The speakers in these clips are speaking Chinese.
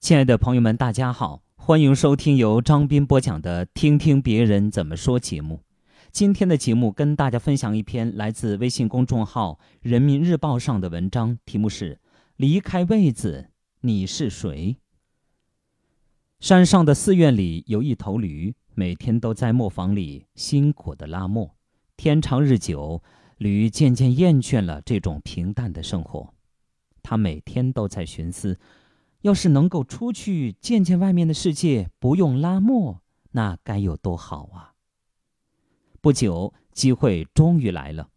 亲爱的朋友们，大家好，欢迎收听由张斌播讲的《听听别人怎么说》节目。今天的节目跟大家分享一篇来自微信公众号《人民日报》上的文章，题目是《离开位子，你是谁》。山上的寺院里有一头驴，每天都在磨坊里辛苦的拉磨。天长日久，驴渐渐厌倦了这种平淡的生活，他每天都在寻思。要是能够出去见见外面的世界，不用拉磨，那该有多好啊！不久，机会终于来了，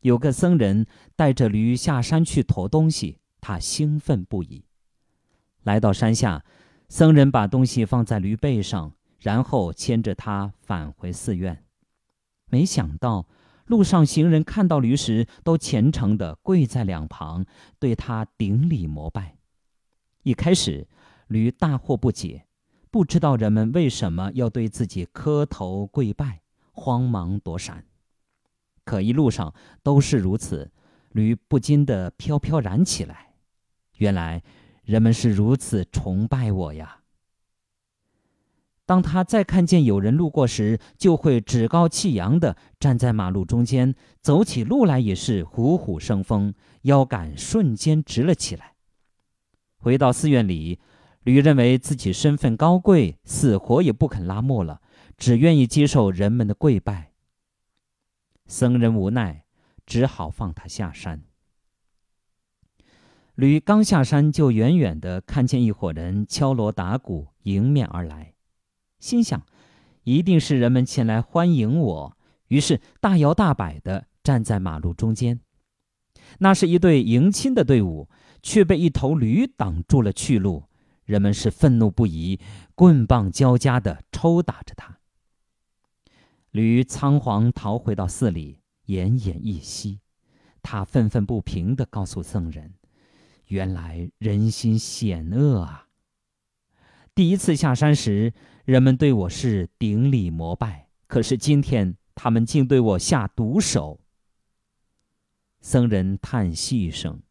有个僧人带着驴下山去驮东西，他兴奋不已。来到山下，僧人把东西放在驴背上，然后牵着它返回寺院。没想到，路上行人看到驴时，都虔诚地跪在两旁，对他顶礼膜拜。一开始，驴大惑不解，不知道人们为什么要对自己磕头跪拜，慌忙躲闪。可一路上都是如此，驴不禁的飘飘然起来。原来，人们是如此崇拜我呀！当他再看见有人路过时，就会趾高气扬的站在马路中间，走起路来也是虎虎生风，腰杆瞬间直了起来。回到寺院里，驴认为自己身份高贵，死活也不肯拉磨了，只愿意接受人们的跪拜。僧人无奈，只好放他下山。驴刚下山，就远远的看见一伙人敲锣打鼓迎面而来，心想，一定是人们前来欢迎我，于是大摇大摆的站在马路中间。那是一队迎亲的队伍。却被一头驴挡住了去路，人们是愤怒不已，棍棒交加地抽打着他。驴仓皇逃回到寺里，奄奄一息。他愤愤不平地告诉僧人：“原来人心险恶啊！第一次下山时，人们对我是顶礼膜拜，可是今天他们竟对我下毒手。”僧人叹息一声。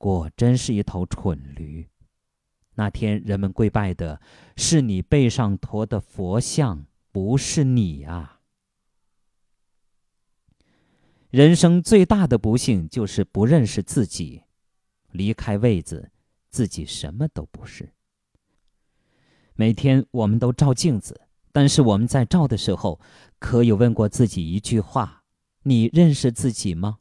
果真是一头蠢驴。那天人们跪拜的是你背上驮的佛像，不是你啊！人生最大的不幸就是不认识自己，离开位子，自己什么都不是。每天我们都照镜子，但是我们在照的时候，可有问过自己一句话：你认识自己吗？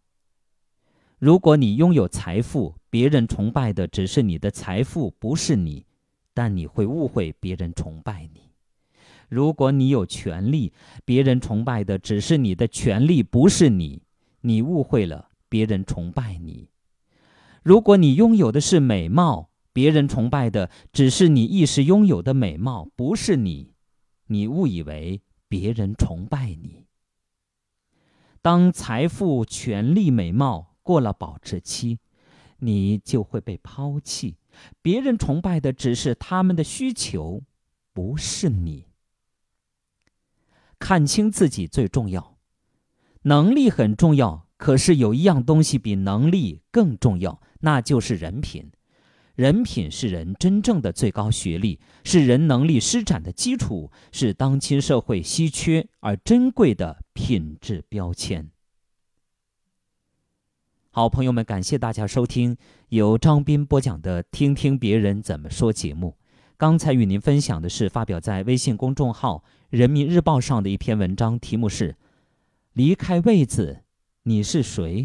如果你拥有财富，别人崇拜的只是你的财富，不是你，但你会误会别人崇拜你；如果你有权利，别人崇拜的只是你的权利，不是你，你误会了别人崇拜你；如果你拥有的是美貌，别人崇拜的只是你一时拥有的美貌，不是你，你误以为别人崇拜你。当财富、权力、美貌。过了保质期，你就会被抛弃。别人崇拜的只是他们的需求，不是你。看清自己最重要，能力很重要，可是有一样东西比能力更重要，那就是人品。人品是人真正的最高学历，是人能力施展的基础，是当今社会稀缺而珍贵的品质标签。好朋友们，感谢大家收听由张斌播讲的《听听别人怎么说》节目。刚才与您分享的是发表在微信公众号《人民日报》上的一篇文章，题目是《离开位子，你是谁》。